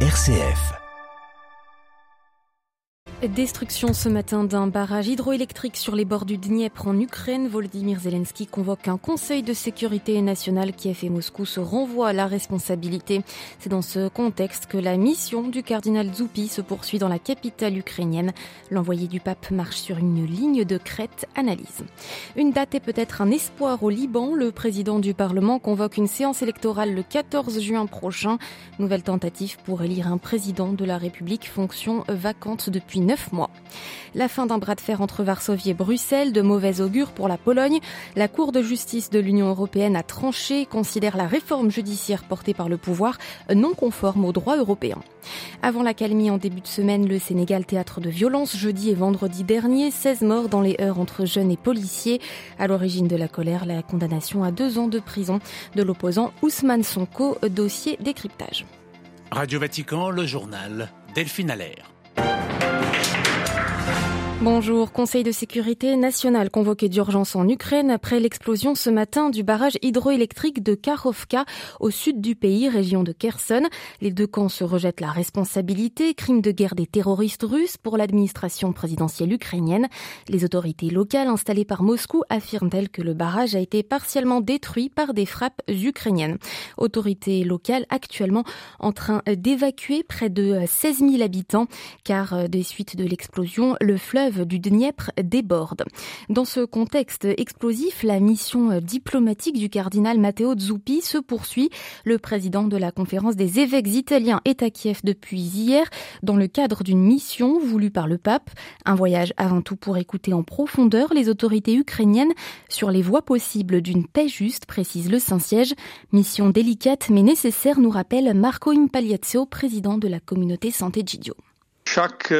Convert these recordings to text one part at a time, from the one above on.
RCF. Destruction ce matin d'un barrage hydroélectrique sur les bords du Dniepr en Ukraine. Volodymyr Zelensky convoque un conseil de sécurité nationale. Kiev et Moscou se renvoient à la responsabilité. C'est dans ce contexte que la mission du cardinal Zoupi se poursuit dans la capitale ukrainienne. L'envoyé du pape marche sur une ligne de crête, analyse. Une date est peut-être un espoir au Liban. Le président du Parlement convoque une séance électorale le 14 juin prochain. Nouvelle tentative pour élire un président de la République, fonction vacante depuis La fin d'un bras de fer entre Varsovie et Bruxelles, de mauvais augure pour la Pologne. La Cour de justice de l'Union européenne a tranché, considère la réforme judiciaire portée par le pouvoir non conforme au droit européen. Avant la calmie en début de semaine, le Sénégal théâtre de violence jeudi et vendredi dernier, 16 morts dans les heures entre jeunes et policiers. À l'origine de la colère, la condamnation à deux ans de prison de l'opposant Ousmane Sonko, dossier décryptage. Radio Vatican, le journal Delphine Allaire. Bonjour, Conseil de sécurité national convoqué d'urgence en Ukraine après l'explosion ce matin du barrage hydroélectrique de Karovka au sud du pays, région de Kherson. Les deux camps se rejettent la responsabilité, crime de guerre des terroristes russes pour l'administration présidentielle ukrainienne. Les autorités locales installées par Moscou affirment-elles que le barrage a été partiellement détruit par des frappes ukrainiennes. Autorités locales actuellement en train d'évacuer près de 16 000 habitants car des suites de l'explosion, le fleuve du Dniepr déborde. Dans ce contexte explosif, la mission diplomatique du cardinal Matteo Zuppi se poursuit. Le président de la conférence des évêques italiens est à Kiev depuis hier dans le cadre d'une mission voulue par le pape. Un voyage avant tout pour écouter en profondeur les autorités ukrainiennes sur les voies possibles d'une paix juste, précise le Saint-Siège. Mission délicate mais nécessaire, nous rappelle Marco Impagliazzo, président de la communauté Santé Gidio. Chaque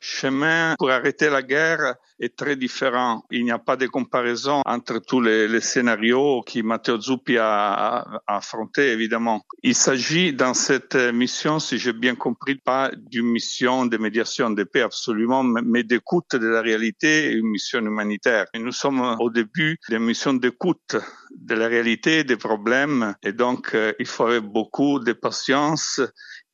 chemin pour arrêter la guerre est très différent. Il n'y a pas de comparaison entre tous les, scénarios que Matteo Zuppi a, a, affronté, évidemment. Il s'agit dans cette mission, si j'ai bien compris, pas d'une mission de médiation de paix absolument, mais d'écoute de la réalité, une mission humanitaire. Et nous sommes au début d'une mission d'écoute de la réalité, des problèmes, et donc il faut beaucoup de patience.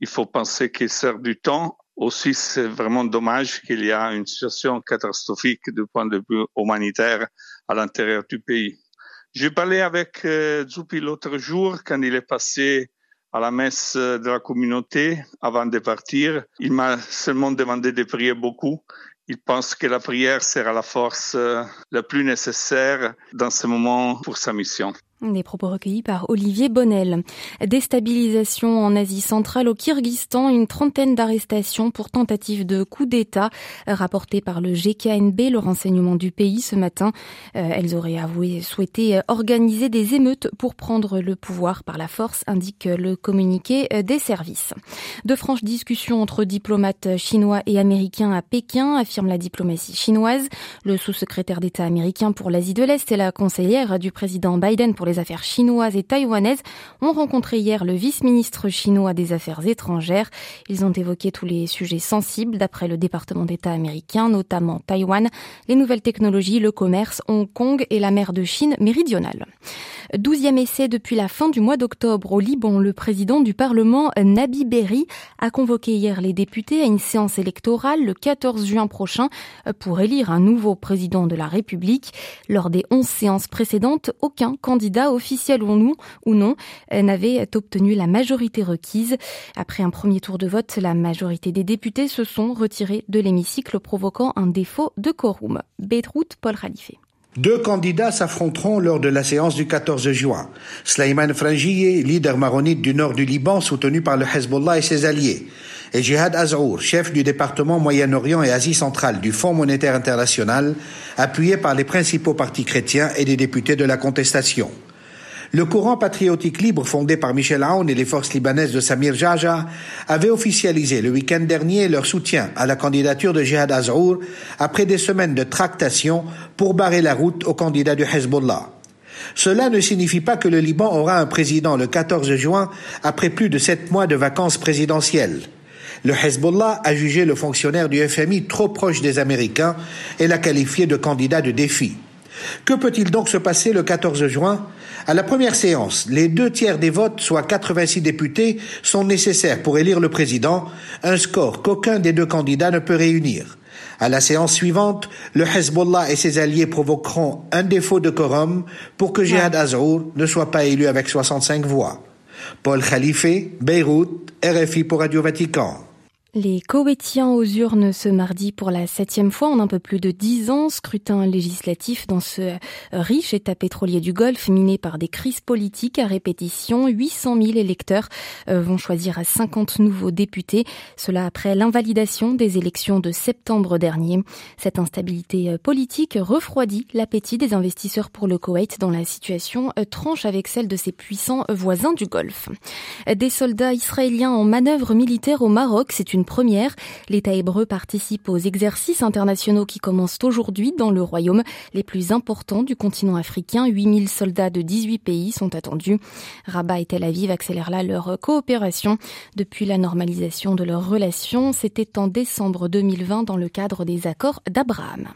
Il faut penser qu'il sert du temps aussi, c'est vraiment dommage qu'il y a une situation catastrophique du point de vue humanitaire à l'intérieur du pays. J'ai parlé avec euh, Zoupi l'autre jour quand il est passé à la messe de la communauté avant de partir. Il m'a seulement demandé de prier beaucoup. Il pense que la prière sera la force la plus nécessaire dans ce moment pour sa mission. Des propos recueillis par Olivier Bonnel. Déstabilisation en Asie centrale au Kyrgyzstan, une trentaine d'arrestations pour tentative de coup d'État rapportées par le GKNB, le renseignement du pays ce matin. elles auraient avoué souhaiter organiser des émeutes pour prendre le pouvoir par la force, indique le communiqué des services. De franches discussions entre diplomates chinois et américains à Pékin, affirme la diplomatie chinoise. Le sous-secrétaire d'État américain pour l'Asie de l'Est et la conseillère du président Biden pour les affaires chinoises et taïwanaises ont rencontré hier le vice-ministre chinois des Affaires étrangères. Ils ont évoqué tous les sujets sensibles d'après le département d'État américain, notamment Taïwan, les nouvelles technologies, le commerce, Hong Kong et la mer de Chine méridionale. Douzième essai depuis la fin du mois d'octobre au Liban. Le président du Parlement, Nabi Berri, a convoqué hier les députés à une séance électorale le 14 juin prochain pour élire un nouveau président de la République. Lors des onze séances précédentes, aucun candidat officiel ou non, ou non n'avait obtenu la majorité requise. Après un premier tour de vote, la majorité des députés se sont retirés de l'hémicycle provoquant un défaut de quorum. Beyrouth, Paul Khalife. Deux candidats s'affronteront lors de la séance du 14 juin. Sleiman Frangieh, leader maronite du nord du Liban, soutenu par le Hezbollah et ses alliés, et Jihad Azrour, chef du département Moyen-Orient et Asie centrale du Fonds monétaire international, appuyé par les principaux partis chrétiens et des députés de la contestation. Le courant patriotique libre fondé par Michel Aoun et les forces libanaises de Samir Jaja avait officialisé le week-end dernier leur soutien à la candidature de Jihad Azrour après des semaines de tractation pour barrer la route au candidat du Hezbollah. Cela ne signifie pas que le Liban aura un président le 14 juin après plus de sept mois de vacances présidentielles. Le Hezbollah a jugé le fonctionnaire du FMI trop proche des Américains et l'a qualifié de candidat de défi. Que peut-il donc se passer le 14 juin À la première séance, les deux tiers des votes, soit 86 députés, sont nécessaires pour élire le président, un score qu'aucun des deux candidats ne peut réunir. À la séance suivante, le Hezbollah et ses alliés provoqueront un défaut de quorum pour que Jihad Azrour ne soit pas élu avec 65 voix. Paul Khalife, Beyrouth, RFI pour Radio Vatican. Les Koweïtiens aux urnes ce mardi pour la septième fois en un peu plus de dix ans. Scrutin législatif dans ce riche état pétrolier du Golfe miné par des crises politiques à répétition. 800 000 électeurs euh, vont choisir à 50 nouveaux députés. Cela après l'invalidation des élections de septembre dernier. Cette instabilité euh, politique refroidit l'appétit des investisseurs pour le Koweït dans la situation euh, tranche avec celle de ses puissants voisins du Golfe. Des soldats israéliens en manœuvre militaire au Maroc, c'est une première. L'État hébreu participe aux exercices internationaux qui commencent aujourd'hui dans le royaume les plus importants du continent africain. 8000 soldats de 18 pays sont attendus. Rabat et Tel Aviv accélèrent là leur coopération depuis la normalisation de leurs relations. C'était en décembre 2020 dans le cadre des accords d'Abraham.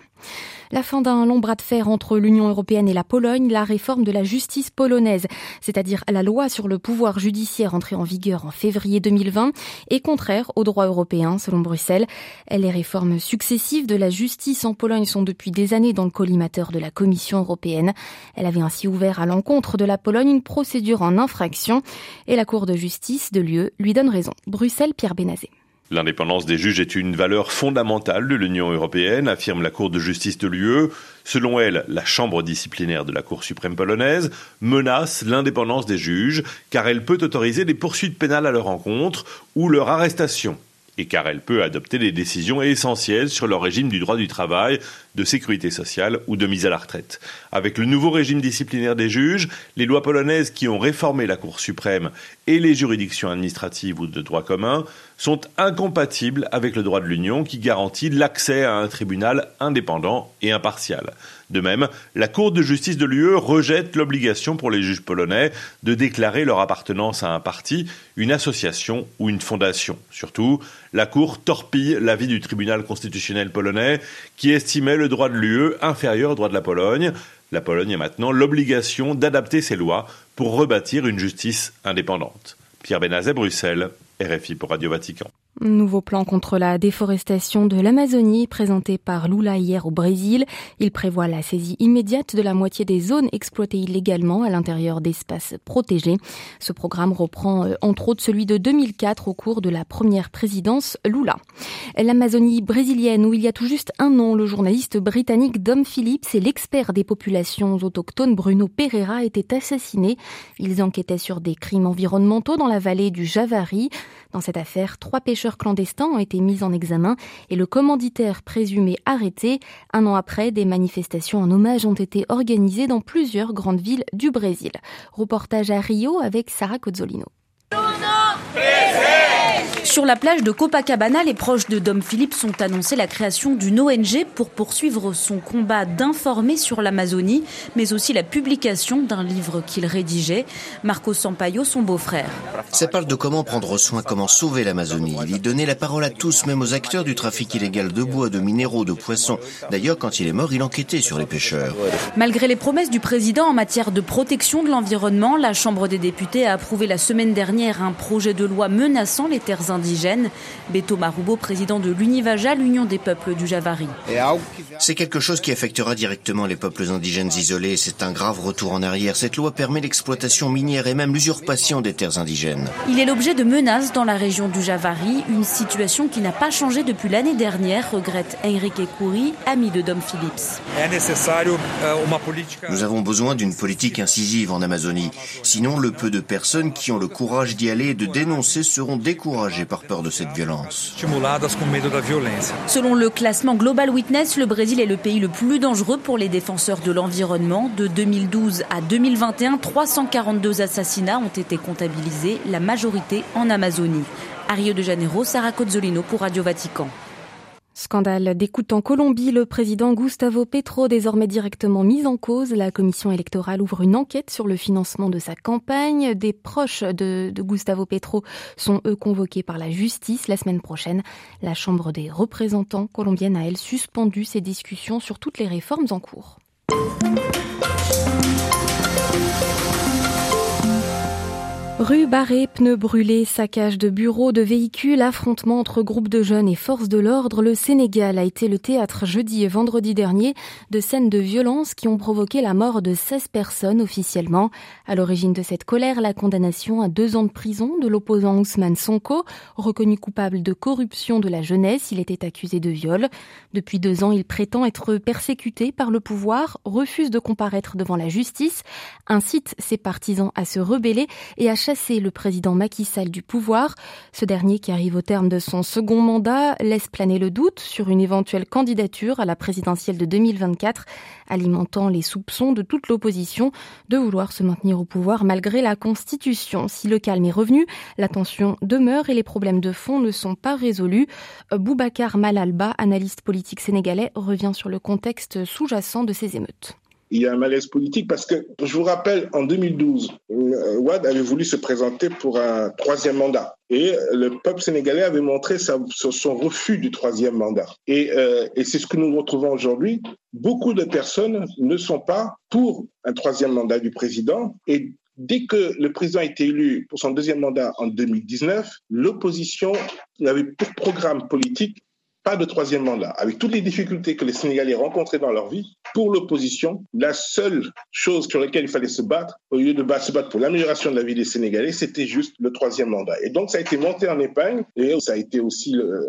La fin d'un long bras de fer entre l'Union européenne et la Pologne, la réforme de la justice polonaise, c'est-à-dire la loi sur le pouvoir judiciaire entrée en vigueur en février 2020, est contraire au droit européen, selon Bruxelles. Les réformes successives de la justice en Pologne sont depuis des années dans le collimateur de la Commission européenne. Elle avait ainsi ouvert à l'encontre de la Pologne une procédure en infraction et la Cour de justice de l'UE lui donne raison. Bruxelles, Pierre Benazé. L'indépendance des juges est une valeur fondamentale de l'Union européenne, affirme la Cour de justice de l'UE. Selon elle, la chambre disciplinaire de la Cour suprême polonaise menace l'indépendance des juges car elle peut autoriser des poursuites pénales à leur encontre ou leur arrestation et car elle peut adopter des décisions essentielles sur leur régime du droit du travail, de sécurité sociale ou de mise à la retraite. Avec le nouveau régime disciplinaire des juges, les lois polonaises qui ont réformé la Cour suprême et les juridictions administratives ou de droit commun sont incompatibles avec le droit de l'Union qui garantit l'accès à un tribunal indépendant et impartial. De même, la Cour de justice de l'UE rejette l'obligation pour les juges polonais de déclarer leur appartenance à un parti, une association ou une fondation. Surtout, la Cour torpille l'avis du tribunal constitutionnel polonais qui estimait le droit de l'UE inférieur au droit de la Pologne. La Pologne a maintenant l'obligation d'adapter ses lois pour rebâtir une justice indépendante. Pierre Benazet, Bruxelles, RFI pour Radio Vatican. Nouveau plan contre la déforestation de l'Amazonie présenté par Lula hier au Brésil. Il prévoit la saisie immédiate de la moitié des zones exploitées illégalement à l'intérieur d'espaces protégés. Ce programme reprend euh, entre autres celui de 2004 au cours de la première présidence Lula. L'Amazonie brésilienne où il y a tout juste un an, le journaliste britannique Dom Phillips et l'expert des populations autochtones Bruno Pereira étaient assassinés. Ils enquêtaient sur des crimes environnementaux dans la vallée du Javari. Dans cette affaire, trois pêcheurs clandestins ont été mis en examen et le commanditaire présumé arrêté. Un an après, des manifestations en hommage ont été organisées dans plusieurs grandes villes du Brésil. Reportage à Rio avec Sarah Cozzolino. Sur la plage de Copacabana, les proches de Dom Philippe ont annoncé la création d'une ONG pour poursuivre son combat d'informer sur l'Amazonie, mais aussi la publication d'un livre qu'il rédigeait. Marco Sampaio, son beau-frère. Ça parle de comment prendre soin, comment sauver l'Amazonie. Il y donnait la parole à tous, même aux acteurs du trafic illégal de bois, de minéraux, de poissons. D'ailleurs, quand il est mort, il enquêtait sur les pêcheurs. Malgré les promesses du président en matière de protection de l'environnement, la Chambre des députés a approuvé la semaine dernière un projet de loi menaçant les terres indigènes Beto Marubo, président de l'Univaja, l'Union des peuples du Javari. C'est quelque chose qui affectera directement les peuples indigènes isolés. C'est un grave retour en arrière. Cette loi permet l'exploitation minière et même l'usurpation des terres indigènes. Il est l'objet de menaces dans la région du Javari, une situation qui n'a pas changé depuis l'année dernière, regrette Enrique Kouri, ami de Dom Phillips. Nous avons besoin d'une politique incisive en Amazonie. Sinon, le peu de personnes qui ont le courage d'y aller et de dénoncer seront découragées par peur de cette violence. Selon le classement Global Witness, le Brésil est le pays le plus dangereux pour les défenseurs de l'environnement. De 2012 à 2021, 342 assassinats ont été comptabilisés, la majorité en Amazonie. À Rio de Janeiro, Sarah Cozzolino pour Radio Vatican. Scandale d'écoute en Colombie, le président Gustavo Petro, désormais directement mis en cause. La commission électorale ouvre une enquête sur le financement de sa campagne. Des proches de, Gustavo Petro sont eux convoqués par la justice la semaine prochaine. La Chambre des représentants colombienne a elle suspendu ses discussions sur toutes les réformes en cours. Rue barrée, pneus brûlés, saccage de bureaux, de véhicules, affrontements entre groupes de jeunes et forces de l'ordre, le Sénégal a été le théâtre jeudi et vendredi dernier de scènes de violence qui ont provoqué la mort de 16 personnes officiellement. À l'origine de cette colère, la condamnation à deux ans de prison de l'opposant Ousmane Sonko, reconnu coupable de corruption de la jeunesse, il était accusé de viol. Depuis deux ans, il prétend être persécuté par le pouvoir, refuse de comparaître devant la justice, incite ses partisans à se rebeller et à chasser le président Macky Sall du pouvoir. Ce dernier, qui arrive au terme de son second mandat, laisse planer le doute sur une éventuelle candidature à la présidentielle de 2024, alimentant les soupçons de toute l'opposition de vouloir se maintenir au pouvoir malgré la Constitution. Si le calme est revenu, la tension demeure et les problèmes de fond ne sont pas résolus. Boubacar Malalba, analyste politique sénégalais, revient sur le contexte sous-jacent de ces émeutes il y a un malaise politique parce que, je vous rappelle, en 2012, euh, Ouad avait voulu se présenter pour un troisième mandat. Et le peuple sénégalais avait montré son refus du troisième mandat. Et, euh, et c'est ce que nous retrouvons aujourd'hui. Beaucoup de personnes ne sont pas pour un troisième mandat du président. Et dès que le président a été élu pour son deuxième mandat en 2019, l'opposition avait pour programme politique pas de troisième mandat. Avec toutes les difficultés que les Sénégalais rencontraient dans leur vie, pour l'opposition, la seule chose sur laquelle il fallait se battre, au lieu de se battre pour l'amélioration de la vie des Sénégalais, c'était juste le troisième mandat. Et donc, ça a été monté en épingle et ça a été aussi euh,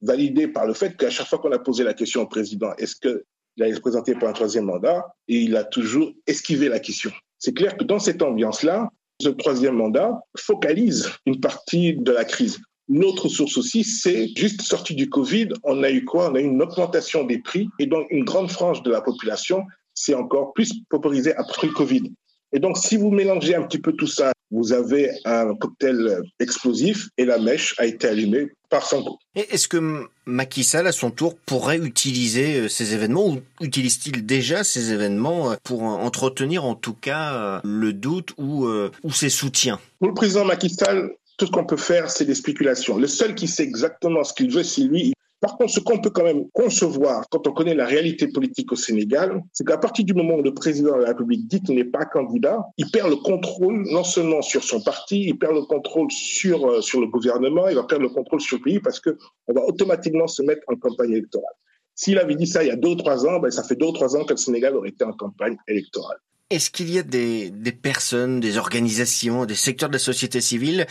validé par le fait qu'à chaque fois qu'on a posé la question au président, est-ce qu'il allait se présenter pour un troisième mandat, et il a toujours esquivé la question. C'est clair que dans cette ambiance-là, ce troisième mandat focalise une partie de la crise. Une autre source aussi, c'est juste sorti du Covid, on a eu quoi? On a eu une augmentation des prix et donc une grande frange de la population s'est encore plus paupérisée après le Covid. Et donc, si vous mélangez un petit peu tout ça, vous avez un cocktail explosif et la mèche a été allumée par Sanko. Est-ce que Macky Sall, à son tour, pourrait utiliser euh, ces événements ou utilise-t-il déjà ces événements euh, pour entretenir en tout cas euh, le doute ou, ou ses soutiens? Pour le président Macky Sall, ce qu'on peut faire, c'est des spéculations. Le seul qui sait exactement ce qu'il veut, c'est lui. Par contre, ce qu'on peut quand même concevoir quand on connaît la réalité politique au Sénégal, c'est qu'à partir du moment où le président de la République dit qu'il n'est pas candidat, il perd le contrôle non seulement sur son parti, il perd le contrôle sur, euh, sur le gouvernement, il va perdre le contrôle sur le pays parce qu'on va automatiquement se mettre en campagne électorale. S'il avait dit ça il y a deux ou trois ans, ben, ça fait deux ou trois ans que le Sénégal aurait été en campagne électorale. Est-ce qu'il y a des, des, personnes, des organisations, des secteurs de la société civile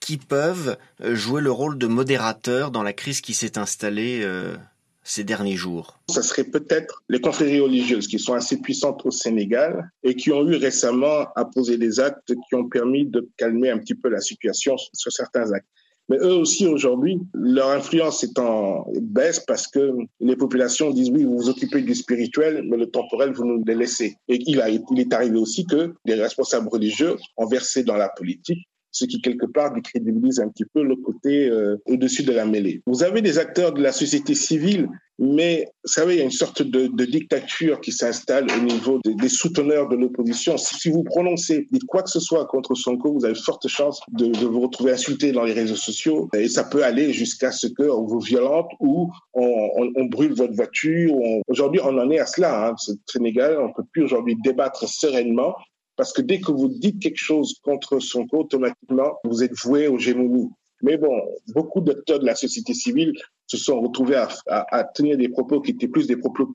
qui peuvent euh, jouer le rôle de modérateur dans la crise qui s'est installée euh, ces derniers jours Ce serait peut-être les confréries religieuses qui sont assez puissantes au Sénégal et qui ont eu récemment à poser des actes qui ont permis de calmer un petit peu la situation sur certains actes. Mais eux aussi, aujourd'hui, leur influence est en baisse parce que les populations disent oui, vous vous occupez du spirituel, mais le temporel, vous nous le laissez. Et il est arrivé aussi que des responsables religieux ont versé dans la politique ce qui quelque part décrédibilise un petit peu le côté euh, au-dessus de la mêlée. Vous avez des acteurs de la société civile, mais vous savez, il y a une sorte de, de dictature qui s'installe au niveau des souteneurs de l'opposition. Si, vous prononcez, dites quoi que ce soit contre Sonko, vous avez forte chance de, de, vous retrouver insulté dans les réseaux sociaux, et ça peut aller jusqu'à ce qu'on vous violente ou on, on, on brûle votre voiture. Aujourd'hui, on en est à cela. Hein. Sénégal, on peut plus aujourd'hui débattre sereinement parce que dès que vous dites quelque chose contre son Sonko, automatiquement, vous êtes voué aux gémonies. Mais bon, beaucoup d'acteurs de la société civile se sont retrouvés à, tenir des propos qui étaient plus des propos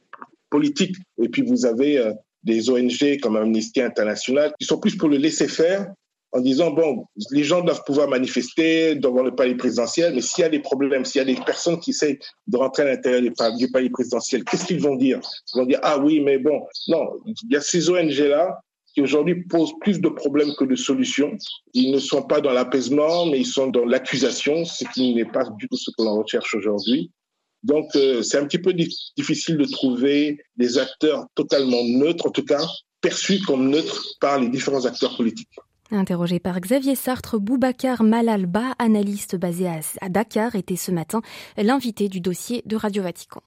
politiques. Et puis vous avez euh, des ONG comme Amnesty International qui sont plus pour le laisser faire en disant, bon, les gens doivent pouvoir manifester devant le palais présidentiel, mais s'il y a des problèmes, s'il y a des personnes qui essaient de rentrer à l'intérieur du palais présidentiel, qu'est-ce qu'ils vont dire? Ils vont dire, ah oui, mais bon, non, il y a ces ONG-là qui aujourd'hui posent plus de problèmes que de solutions. Ils ne sont pas dans l'apaisement, mais ils sont dans l'accusation, ce qui n'est pas du tout ce que l'on recherche aujourd'hui. Donc, euh, c'est un petit peu difficile de trouver des acteurs totalement neutres, en tout cas perçus comme neutres par les différents acteurs politiques. Interrogé par Xavier Sartre, Boubacar Malalba, analyste basé à Dakar, était ce matin l'invité du dossier de Radio Vatican.